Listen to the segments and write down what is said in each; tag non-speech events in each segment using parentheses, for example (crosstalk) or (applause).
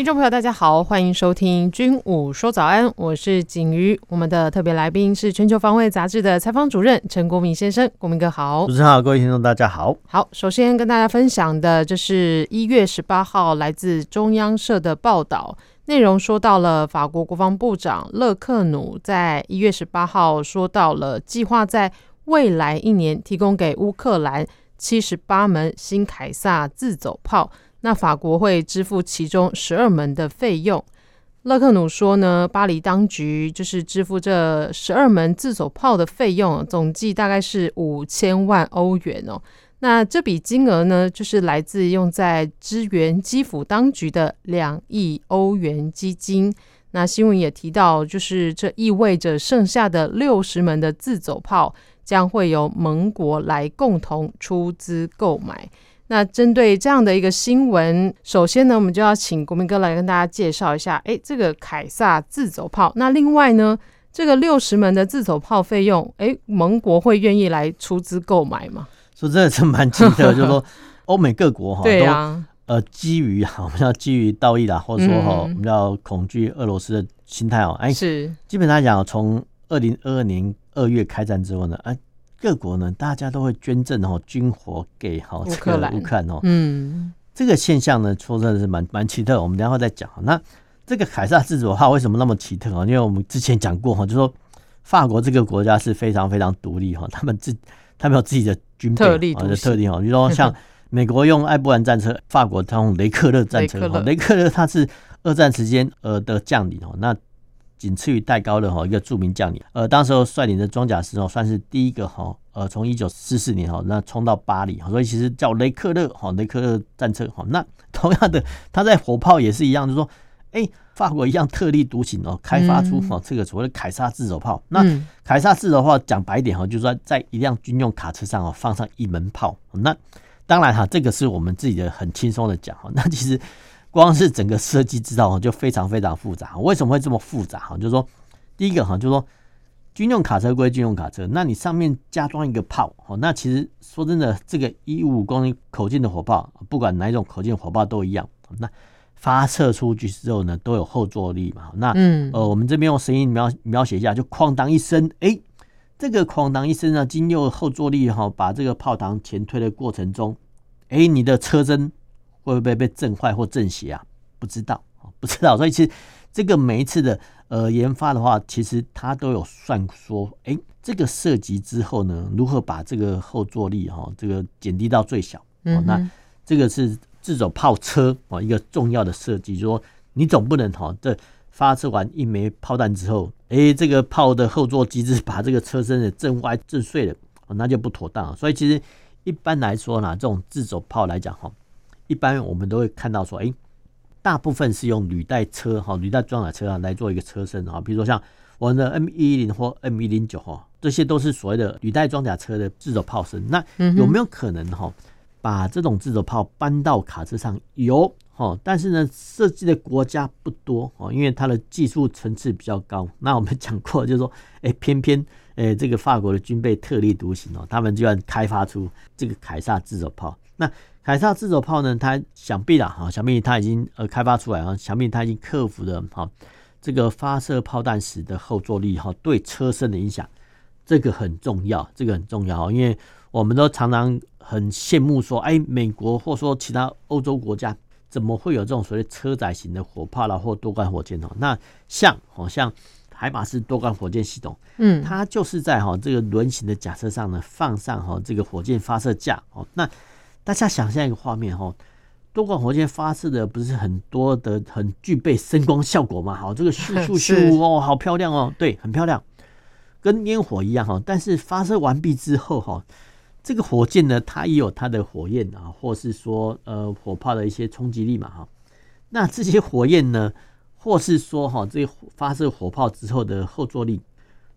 听众朋友，大家好，欢迎收听《军武说早安》，我是景瑜。我们的特别来宾是《全球防卫杂志》的采访主任陈国铭先生，国铭哥好。主持人好，各位听众大家好。好，首先跟大家分享的，这是一月十八号来自中央社的报道，内容说到了法国国防部长勒克努在一月十八号说到了计划在未来一年提供给乌克兰七十八门新凯撒自走炮。那法国会支付其中十二门的费用。勒克努说呢，巴黎当局就是支付这十二门自走炮的费用，总计大概是五千万欧元哦。那这笔金额呢，就是来自用在支援基辅当局的两亿欧元基金。那新闻也提到，就是这意味着剩下的六十门的自走炮将会由盟国来共同出资购买。那针对这样的一个新闻，首先呢，我们就要请国民哥来跟大家介绍一下，哎，这个凯撒自走炮。那另外呢，这个六十门的自走炮费用，哎，盟国会愿意来出资购买吗？说真的是蛮奇特，(laughs) 就是说欧美各国哈，对啊，呃基于哈，我们要基于道义啦，或者说哈，我们要恐惧俄罗斯的心态哦，哎，是，基本上讲，从二零二二年二月开战之后呢，哎。各国呢，大家都会捐赠哦军火给好这个乌克兰哦，嗯，这个现象呢，说真的是蛮蛮奇特。我们等会再讲。那这个凯撒自走炮为什么那么奇特啊？因为我们之前讲过哈，就说法国这个国家是非常非常独立哈，(laughs) 他们自他们有自己的军备啊，的特例哈。比如说像 (laughs) 美国用艾布兰战车，法国他用雷克勒战车，雷克勒他是二战时间呃的将领哦，那。仅次于戴高乐哈一个著名将领，呃，当时候率领的装甲师哦，算是第一个哈，呃，从一九四四年哈那冲到巴黎，所以其实叫雷克勒哈雷克勒战车哈。那同样的，他在火炮也是一样，就是说，哎，法国一样特立独行哦，开发出哈这个所谓的凯撒自走炮。那凯撒自走炮讲白一点哈，就是说在一辆军用卡车上哦放上一门炮。那当然哈，这个是我们自己的很轻松的讲哈，那其实。光是整个设计制造就非常非常复杂。为什么会这么复杂？哈，就是说，第一个哈，就是说，军用卡车归军用卡车，那你上面加装一个炮，哦，那其实说真的，这个一五公里口径的火炮，不管哪一种口径火炮都一样。那发射出去之后呢，都有后坐力嘛。那嗯，呃，我们这边用声音描描写一下，就哐当一声，哎，这个哐当一声呢，经由后坐力哈，把这个炮膛前推的过程中，哎，你的车身。会不会被震坏或震斜啊？不知道，不知道。所以其实这个每一次的呃研发的话，其实它都有算说，哎，这个射击之后呢，如何把这个后坐力哈，这个减低到最小。嗯，那这个是自走炮车啊一个重要的设计，就是说你总不能哈，这发射完一枚炮弹之后，哎，这个炮的后座机制把这个车身的震歪、震碎了，那就不妥当。所以其实一般来说呢，这种自走炮来讲哈。一般我们都会看到说，哎，大部分是用履带车哈，履带装甲车啊来做一个车身啊，比如说像我们的 M 一零或 M 一零九哈，这些都是所谓的履带装甲车的自走炮身。那有没有可能哈，把这种自走炮搬到卡车上？有哈，但是呢，设计的国家不多哦，因为它的技术层次比较高。(laughs) 那我们讲过，就是说，哎，偏偏哎这个法国的军备特立独行哦，他们就要开发出这个凯撒自走炮。那凯撒自走炮呢？它想必啦，哈，想必它已经呃开发出来啊，想必它已经克服了哈这个发射炮弹时的后坐力哈对车身的影响，这个很重要，这个很重要，因为我们都常常很羡慕说，哎，美国或说其他欧洲国家怎么会有这种所谓车载型的火炮啦或多管火箭哦？那像好像海马斯多管火箭系统，嗯，它就是在哈这个轮型的假设上呢放上哈这个火箭发射架哦，那。大家想象一个画面哈，多管火箭发射的不是很多的，很具备声光效果嘛？好，这个咻咻咻 (laughs) 哦，好漂亮哦，对，很漂亮，跟烟火一样哈。但是发射完毕之后哈，这个火箭呢，它也有它的火焰啊，或是说呃火炮的一些冲击力嘛哈。那这些火焰呢，或是说哈，这发射火炮之后的后坐力，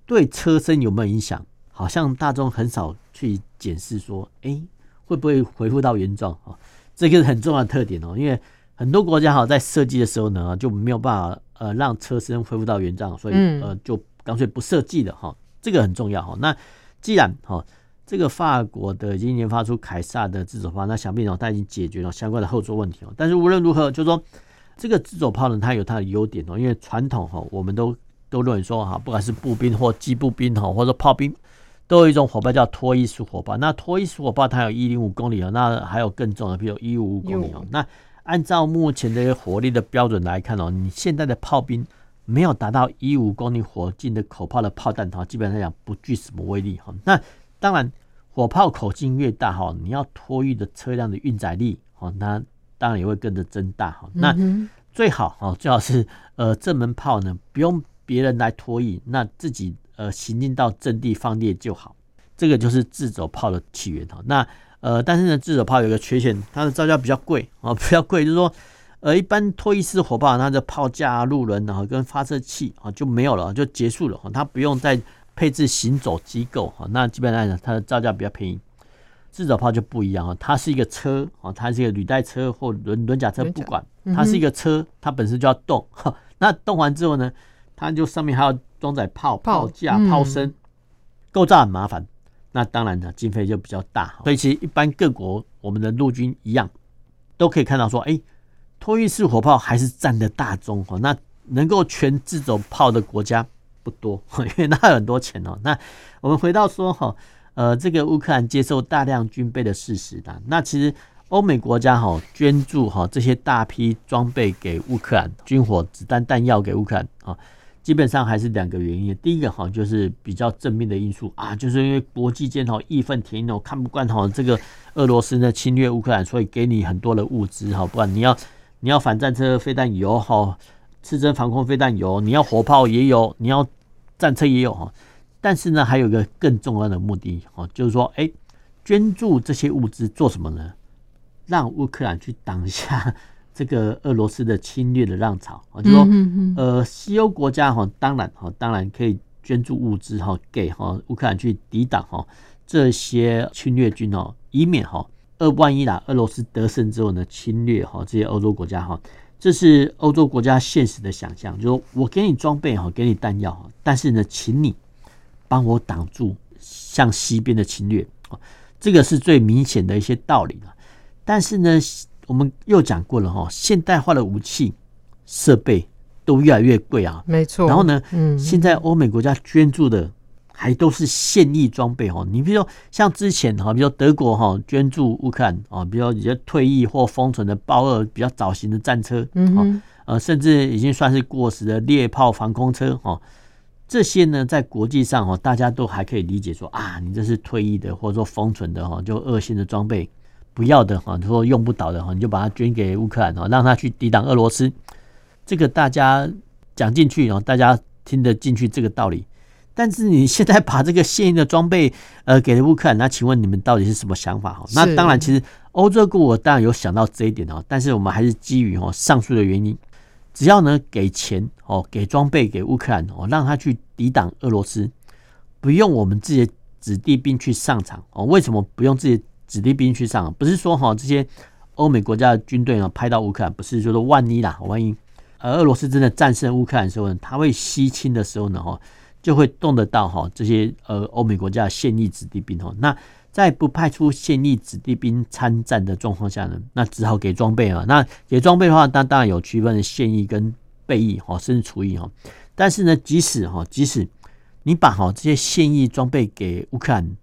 对车身有没有影响？好像大众很少去检视说，哎、欸，会不会恢复到原状？啊，这个是很重要的特点哦，因为很多国家哈在设计的时候呢，就没有办法呃让车身恢复到原状，所以呃就干脆不设计了哈，这个很重要哈。那既然哈这个法国的已经研发出凯撒的自走炮，那想必呢它已经解决了相关的后座问题哦。但是无论如何，就是说这个自走炮呢，它有它的优点哦，因为传统哈我们都都认为说哈，不管是步兵或机步兵哈，或者炮兵。都有一种火炮叫脱衣式火炮，那脱衣式火炮它有一零五公里哦，那还有更重的，比如一五五公里哦。那按照目前的火力的标准来看哦，你现在的炮兵没有达到一五公里火径的口炮的炮弹哈，基本上讲不具什么威力哈。那当然，火炮口径越大哈，你要托运的车辆的运载力哦，那当然也会跟着增大哈。那最好哦，最好是呃这门炮呢不用别人来托运，那自己。呃，行进到阵地放列就好，这个就是自走炮的起源哈。那呃，但是呢，自走炮有一个缺陷，它的造价比较贵啊，比较贵，就是说，呃，一般拖曳式火炮，它的炮架、路轮然后跟发射器啊就没有了，就结束了哈。它不用再配置行走机构哈。那基本上呢，它的造价比较便宜。自走炮就不一样啊，它是一个车啊，它是一个履带车或轮轮甲车，不管它是一个车，它本身就要动。(laughs) 那动完之后呢，它就上面还要。装载炮、炮架、炮身，构造很麻烦。那当然呢，经费就比较大。所以其实一般各国，我们的陆军一样，都可以看到说，哎，托运式火炮还是占的大宗。那能够全自走炮的国家不多，(laughs) 因为那有很多钱哦。那我们回到说哈，呃，这个乌克兰接受大量军备的事实的。那其实欧美国家哈捐助哈这些大批装备给乌克兰，军火、子弹、弹药给乌克兰啊。基本上还是两个原因，第一个哈就是比较正面的因素啊，就是因为国际间哈义愤填膺，看不惯哈这个俄罗斯呢侵略乌克兰，所以给你很多的物资哈，不管你要你要反战车飞弹油哈，刺针防空飞弹油，你要火炮也有，你要战车也有哈。但是呢，还有一个更重要的目的哈，就是说，哎，捐助这些物资做什么呢？让乌克兰去挡下。这个俄罗斯的侵略的浪潮啊，就说呃，西欧国家哈，当然哈，当然可以捐助物资哈，给哈乌克兰去抵挡哈这些侵略军哦，以免哈二万一啦，俄罗斯得胜之后呢，侵略哈这些欧洲国家哈，这是欧洲国家现实的想象，就说我给你装备哈，给你弹药，但是呢，请你帮我挡住向西边的侵略啊，这个是最明显的一些道理了，但是呢。我们又讲过了哈，现代化的武器设备都越来越贵啊，没错。然后呢，嗯，现在欧美国家捐助的还都是现役装备哦。你比如说像之前哈，比如说德国哈捐助乌克兰啊，比如说一些退役或封存的豹二比较早型的战车，嗯，呃，甚至已经算是过时的猎炮防空车哈，这些呢，在国际上哈，大家都还可以理解说啊，你这是退役的或者说封存的哈，就二线的装备。不要的哈，说用不倒的哈，你就把它捐给乌克兰哈，让他去抵挡俄罗斯。这个大家讲进去，大家听得进去这个道理。但是你现在把这个现役的装备 (laughs) 呃给了乌克兰，那请问你们到底是什么想法哈？那当然，其实欧洲各国当然有想到这一点哈，但是我们还是基于哈上述的原因，只要呢给钱哦，给装备给乌克兰哦，让他去抵挡俄罗斯，不用我们自己的子弟兵去上场哦。为什么不用自己？子弟兵去上，不是说哈这些欧美国家的军队呢派到乌克兰，不是就是万一啦，万一呃俄罗斯真的战胜乌克兰的时候呢，他会西侵的时候呢哈，就会动得到哈这些呃欧美国家的现役子弟兵哈。那在不派出现役子弟兵参战的状况下呢，那只好给装备啊。那给装备的话，那当然有区分现役跟备役哈，甚至除役哈。但是呢，即使哈，即使你把哈这些现役装备给乌克兰。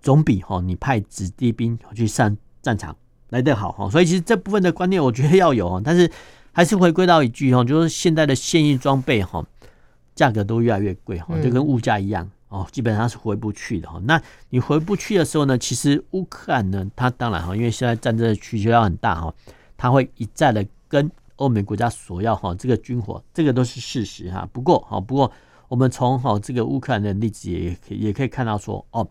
总比哈你派子弟兵去上战场来得好哈，所以其实这部分的观念我觉得要有哈，但是还是回归到一句哈，就是现在的现役装备哈价格都越来越贵哈，就跟物价一样哦，基本上是回不去的哈。那你回不去的时候呢，其实乌克兰呢，它当然哈，因为现在战争的需求量很大哈，它会一再的跟欧美国家索要哈这个军火，这个都是事实哈。不过哈，不过我们从哈这个乌克兰的例子也也可以看到说哦。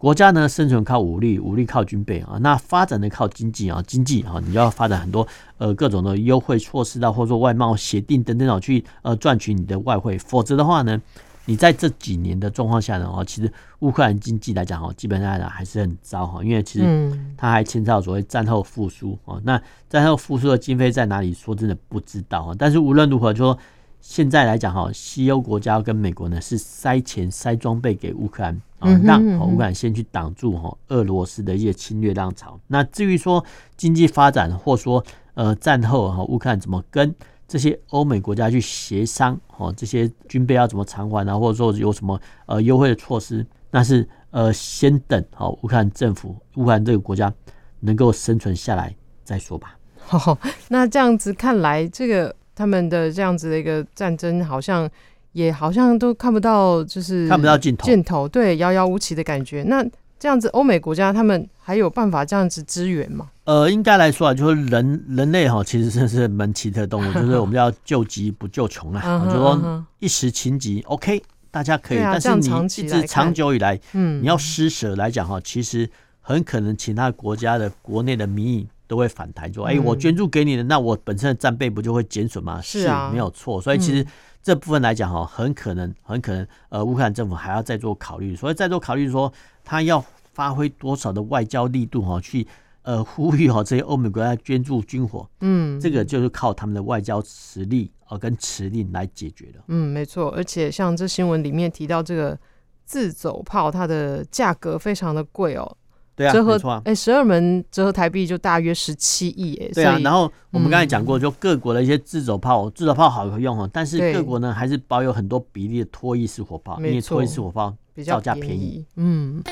国家呢，生存靠武力，武力靠军备啊，那发展呢靠经济啊，经济啊，你要发展很多呃各种的优惠措施啊，或者说外贸协定等等啊，去呃赚取你的外汇，否则的话呢，你在这几年的状况下呢，哦，其实乌克兰经济来讲，哦，基本上还是很糟哈，因为其实它还牵涉到所谓战后复苏啊。那战后复苏的经费在哪里？说真的不知道。但是无论如何，就说现在来讲哈，西欧国家跟美国呢是塞钱塞装备给乌克兰啊，让乌克兰先去挡住哈俄罗斯的一些侵略浪潮。那至于说经济发展，或说呃战后哈乌克兰怎么跟这些欧美国家去协商，哦，这些军备要怎么偿还啊，或者说有什么呃优惠的措施，那是呃先等好乌克兰政府、乌克兰这个国家能够生存下来再说吧。哦，那这样子看来，这个他们的这样子的一个战争，好像也好像都看不到，就是看不到尽头，尽头，对，遥遥无期的感觉。那这样子，欧美国家他们还有办法这样子支援吗？呃，应该来说啊，就是人人类哈，其实真是蛮奇特的动物，就是 (laughs) 我们要救急不救穷啊。就说一时情急，OK，大家可以，但是你一直长久以来，嗯，你要施舍来讲哈，其实很可能其他国家的国内的民意都会反弹，说，哎，我捐助给你的，那我本身的战备不就会减损吗？是啊，没有错。所以其实这部分来讲哈，很可能，很可能，呃，乌克兰政府还要再做考虑，所以再做考虑说。他要发挥多少的外交力度哈，去呃呼吁哈这些欧美国家捐助军火，嗯，这个就是靠他们的外交实力呃跟实力来解决的。嗯，没错，而且像这新闻里面提到这个自走炮，它的价格非常的贵哦。对啊，折合哎十二门折合台币就大约十七亿哎。对啊，然后我们刚才讲过，就各国的一些自走炮，自走炮好用哦，但是各国呢还是保有很多比例的脱衣式火炮，因为脱衣式火炮。造价便宜，嗯。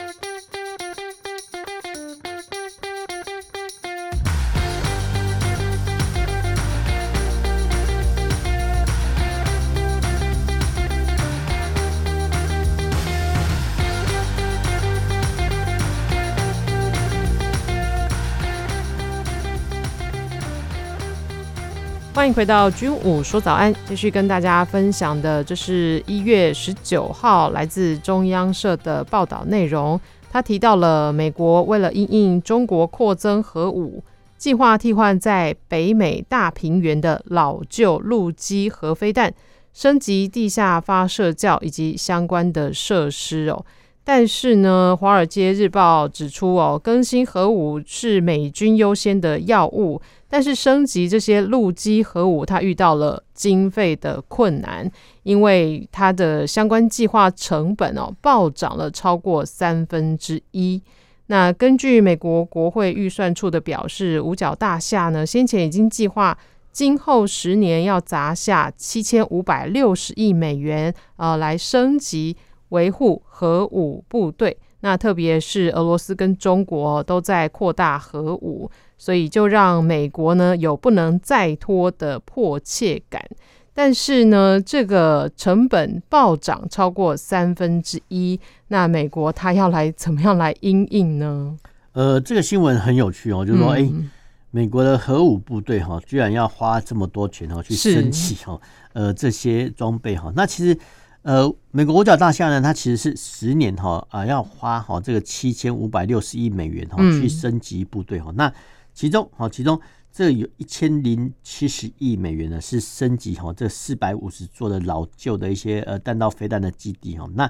欢迎回到军武说早安，继续跟大家分享的，这是一月十九号来自中央社的报道内容。他提到了美国为了应应中国扩增核武，计划替换在北美大平原的老旧陆基核飞弹，升级地下发射教以及相关的设施哦。但是呢，《华尔街日报》指出哦，更新核武是美军优先的要务。但是升级这些陆基核武，它遇到了经费的困难，因为它的相关计划成本哦暴涨了超过三分之一。那根据美国国会预算处的表示，五角大厦呢先前已经计划今后十年要砸下七千五百六十亿美元，呃，来升级维护核武部队。那特别是俄罗斯跟中国都在扩大核武。所以就让美国呢有不能再拖的迫切感，但是呢，这个成本暴涨超过三分之一，那美国它要来怎么样来应应呢？呃，这个新闻很有趣哦，就是说，哎、嗯。欸，美国的核武部队哈，居然要花这么多钱哦去升级哈，呃，这些装备哈，那其实呃，美国五角大厦呢，它其实是十年哈啊要花哈这个七千五百六十亿美元哈去升级部队哈，那。其中，好，其中这有一千零七十亿美元呢，是升级哈这四百五十座的老旧的一些呃弹道飞弹的基地哈。那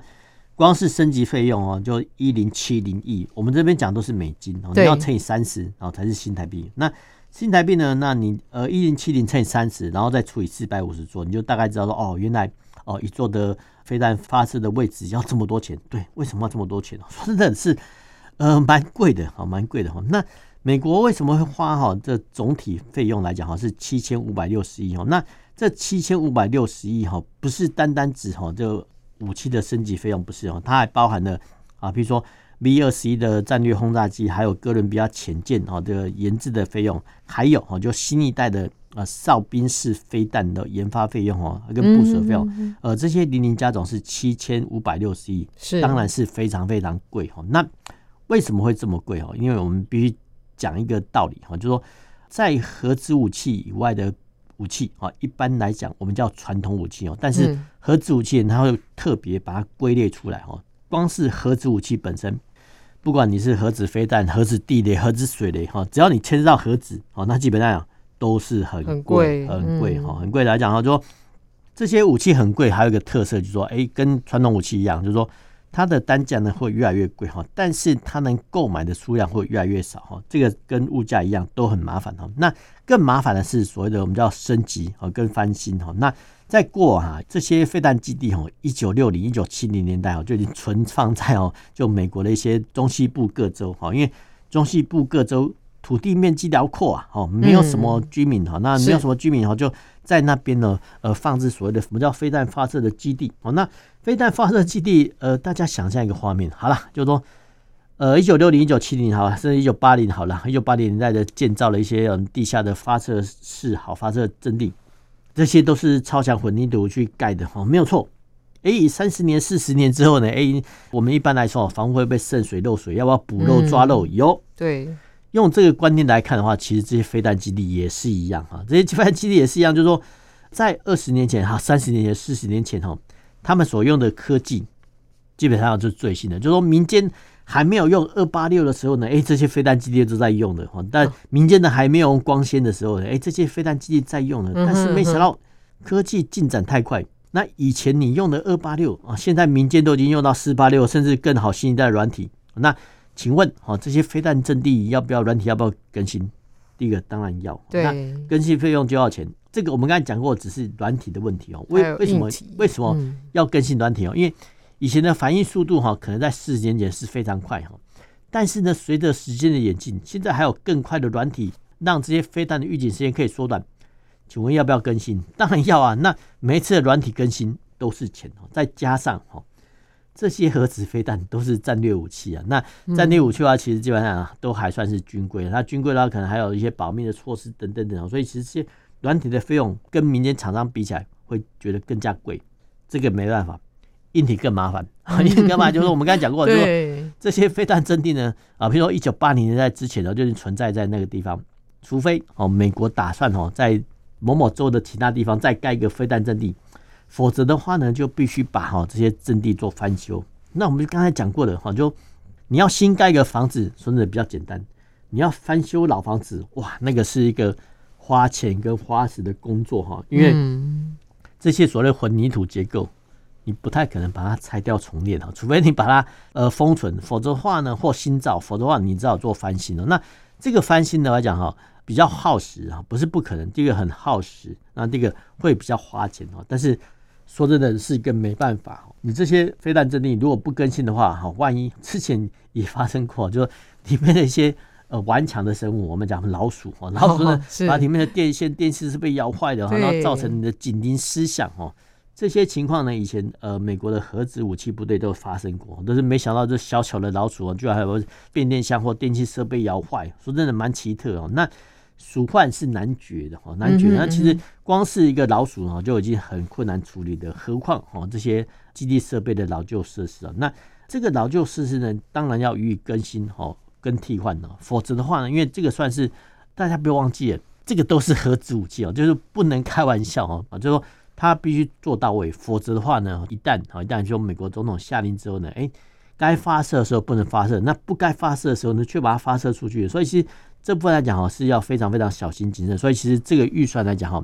光是升级费用哦，就一零七零亿，我们这边讲都是美金哦，你要乘以三十，然后才是新台币。那新台币呢？那你呃一零七零乘以三十，然后再除以四百五十座，你就大概知道说哦，原来哦一座的飞弹发射的位置要这么多钱。对，为什么要这么多钱？说真的是呃蛮贵的，好蛮贵的哈。那美国为什么会花哈这总体费用来讲哈是七千五百六十亿哦？那这七千五百六十亿哈不是单单指哈这武器的升级费用不是哦，它还包含了啊，比如说 V 二十一的战略轰炸机，还有哥伦比亚潜舰哈这个研制的费用，还有哈就新一代的啊哨兵式飞弹的研发费用哈跟部署费用，呃这些零零加总是七千五百六十亿，是当然是非常非常贵哈。那为什么会这么贵哈？因为我们必须。讲一个道理哈，就是说，在核子武器以外的武器啊，一般来讲我们叫传统武器哦。但是核子武器它会特别把它归类出来哈。光是核子武器本身，不管你是核子飞弹、核子地雷、核子水雷哈，只要你牵涉到核子哦，那基本上都是很贵、很贵哈、很贵来讲哈。就说这些武器很贵，还有一个特色就是说，哎、欸，跟传统武器一样，就是说它的单价呢会越来越贵哈，但是它能购买的数量会越来越少哈。这个跟物价一样都很麻烦哈。那更麻烦的是所谓的我们叫升级和跟翻新哈。那在过哈这些飞弹基地哈，一九六零、一九七零年代哦就已经存放在哦就美国的一些中西部各州哈，因为中西部各州土地面积辽阔啊，哦没有什么居民哈，那没有什么居民哈就。在那边呢，呃，放置所谓的什么叫飞弹发射的基地哦？那飞弹发射基地，呃，大家想象一个画面，好了，就是说，呃，一九六零、一九七零，好，甚至一九八零，好了，一九八零年代的建造了一些嗯地下的发射室，好，发射阵地，这些都是超强混凝土去盖的，哦，没有错。哎，三十年、四十年之后呢？哎，我们一般来说，房屋会被渗水、漏水，要不要补漏抓漏？有、嗯，对。用这个观念来看的话，其实这些飞弹基地也是一样哈，这些飞弹基地也是一样，就是说，在二十年前哈、三十年前、四十年前哈，他们所用的科技基本上就是最新的。就是说，民间还没有用二八六的时候呢，哎，这些飞弹基地都在用的哈。但民间的还没有用光纤的时候呢，哎，这些飞弹基地在用的。但是没想到科技进展太快，那以前你用的二八六啊，现在民间都已经用到四八六，甚至更好新一代软体。那请问，哦，这些飞弹阵地要不要软体？要不要更新？第一个当然要。那更新费用就要钱。这个我们刚才讲过，只是软体的问题哦。为为什么为什么要更新软体哦？因为以前的反应速度哈，可能在四十年前是非常快哈。但是呢，随着时间的演进，现在还有更快的软体，让这些飞弹的预警时间可以缩短。请问要不要更新？当然要啊。那每一次的软体更新都是钱哦，再加上哈。这些核子飞弹都是战略武器啊，那战略武器的话，其实基本上都还算是军规。那军规的话，可能还有一些保密的措施等等等，所以其实这些软体的费用跟民间厂商比起来，会觉得更加贵。这个没办法，硬体更麻烦。(laughs) 硬体干嘛？就是我们刚才讲过，(laughs) 就是说这些飞弹阵地呢，啊，比如说一九八零年代之前呢，就是存在在那个地方，除非哦，美国打算哦，在某某州的其他地方再盖一个飞弹阵地。否则的话呢，就必须把哈这些阵地做翻修。那我们就刚才讲过的哈，就你要新盖一个房子，说的比较简单；你要翻修老房子，哇，那个是一个花钱跟花时的工作哈。因为这些所谓混凝土结构，你不太可能把它拆掉重练哈，除非你把它呃封存，否则的话呢，或新造，否则的话你只好做翻新了。那这个翻新的来讲哈。比较耗时啊，不是不可能，这个很耗时，那这个会比较花钱哦。但是说真的是一个没办法，你这些飞弹阵地如果不更新的话，哈，万一之前也发生过，就里面的一些呃顽强的生物，我们讲老鼠哦，(laughs) 老鼠呢把里面的电线、电线是被咬坏的，然后造成你的警铃失响哦。这些情况呢，以前呃美国的核子武器部队都发生过，但是没想到这小小的老鼠居然还有变电箱或电器设备咬坏，说真的蛮奇特哦。那鼠患是难绝的哈，难绝。那其实光是一个老鼠哈就已经很困难处理的，何况哈这些基地设备的老旧设施啊。那这个老旧设施呢，当然要予以更新哈，跟替换呢。否则的话呢，因为这个算是大家不要忘记了，这个都是核子武器哦，就是不能开玩笑哈啊，就是说它必须做到位。否则的话呢，一旦啊一旦就美国总统下令之后呢，哎，该发射的时候不能发射，那不该发射的时候呢，却把它发射出去。所以其实。这部分来讲哈是要非常非常小心谨慎，所以其实这个预算来讲哈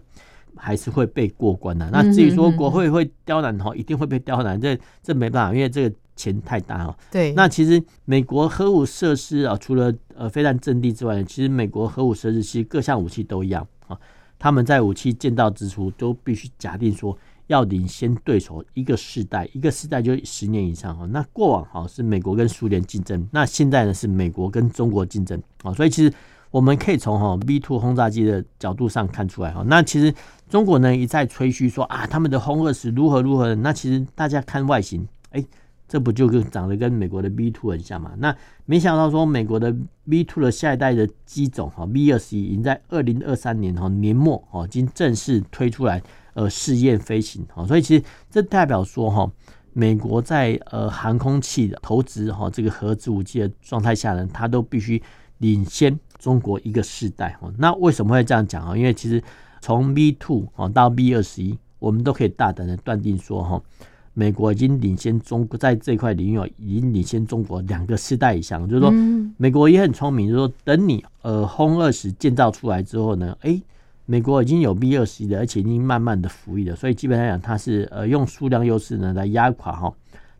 还是会被过关的。那至于说国会会刁难哈，一定会被刁难，这这没办法，因为这个钱太大哈。对。那其实美国核武设施啊，除了呃飞弹阵地之外，其实美国核武设施其实各项武器都一样啊。他们在武器建造之初都必须假定说要领先对手一个世代，一个世代就十年以上哈。那过往哈是美国跟苏联竞争，那现在呢是美国跟中国竞争啊，所以其实。我们可以从哈 V two 轰炸机的角度上看出来哈，那其实中国呢一再吹嘘说啊，他们的轰二十如何如何，那其实大家看外形，哎，这不就跟长得跟美国的 V two 很像嘛？那没想到说美国的 V two 的下一代的机种哈 V 二十一已经在二零二三年哈年末哈已经正式推出来呃试验飞行哈，所以其实这代表说哈美国在呃航空器的投资哈这个核子武器的状态下呢，它都必须领先。中国一个世代哦，那为什么会这样讲啊？因为其实从 V two 哦到 V 二十一，我们都可以大胆的断定说哈，美国已经领先中国在这块领域已经领先中国两个世代以上。就是说，美国也很聪明，就是说等你呃轰二十建造出来之后呢，哎，美国已经有 B 二十一的，而且已经慢慢的服役了，所以基本上讲，它是呃用数量优势呢来压垮哈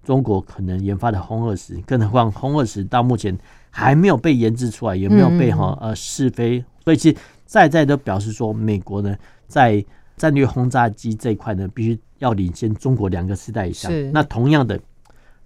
中国可能研发的轰二十，更何况轰二十到目前还没有被研制出来，也没有被哈呃试飞，所以其实在在都表示说，美国呢在战略轰炸机这一块呢，必须要领先中国两个世代以上。那同样的。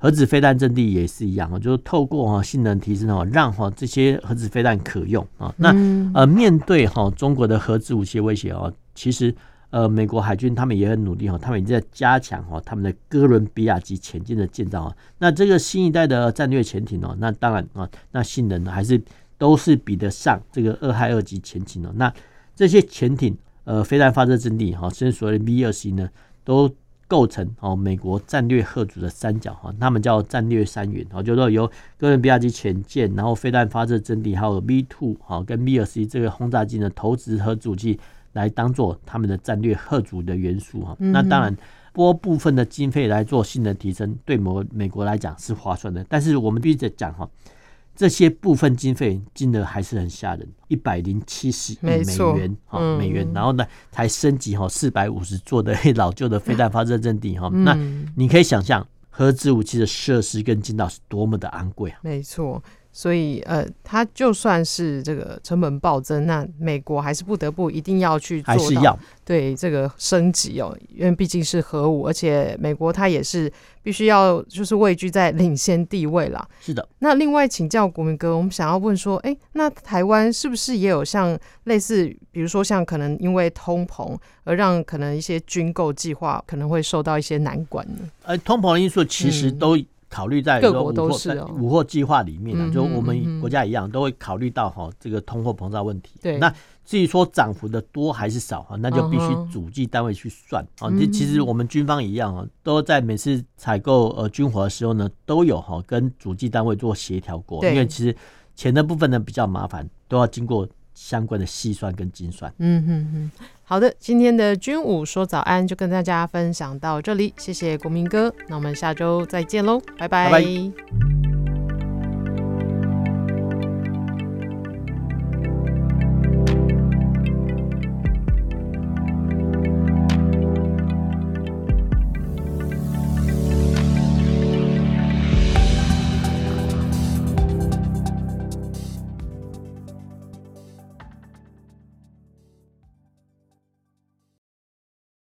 核子飞弹阵地也是一样，就是透过哈性能提升哦，让哈这些核子飞弹可用啊。那呃面对哈中国的核子武器威胁哦，其实呃美国海军他们也很努力哈，他们已经在加强哈他们的哥伦比亚级潜舰的建造啊。那这个新一代的战略潜艇哦，那当然啊，那性能还是都是比得上这个二亥二级潜艇哦。那这些潜艇呃飞弹发射阵地哈，甚至所谓的 V 二 C 呢都。构成哦，美国战略核主的三角哈，他们叫战略三元哦，就是说由哥伦比亚级潜舰，然后飞弹发射阵地，还有 V two 哈跟 V 二十一这个轰炸机呢，投掷核武器来当做他们的战略核主的元素哈。那当然拨部分的经费来做性能提升，对美美国来讲是划算的，但是我们必须得讲哈。这些部分经费金额还是很吓人，一百零七十亿美元哈美元，然后呢才升级哈四百五十座的 (laughs) 老旧的飞弹发射阵地哈，那你可以想象核子武器的设施跟建造是多么的昂贵啊！没错。所以，呃，它就算是这个成本暴增，那美国还是不得不一定要去做到，还是要对这个升级哦，因为毕竟是核武，而且美国它也是必须要就是位居在领先地位啦。是的。那另外请教国民哥，我们想要问说，哎，那台湾是不是也有像类似，比如说像可能因为通膨而让可能一些军购计划可能会受到一些难关呢？呃，通膨的因素其实都、嗯。考虑在各国都是五货计划里面呢，就我们国家一样都会考虑到哈这个通货膨胀问题。对，那至于说涨幅的多还是少哈，那就必须主计单位去算啊。这其实我们军方一样啊，都在每次采购呃军火的时候呢，都有哈跟主计单位做协调过，因为其实钱的部分呢比较麻烦，都要经过相关的细算跟精算。嗯哼哼。好的，今天的军武说早安就跟大家分享到这里，谢谢国民哥，那我们下周再见喽，拜拜。拜拜。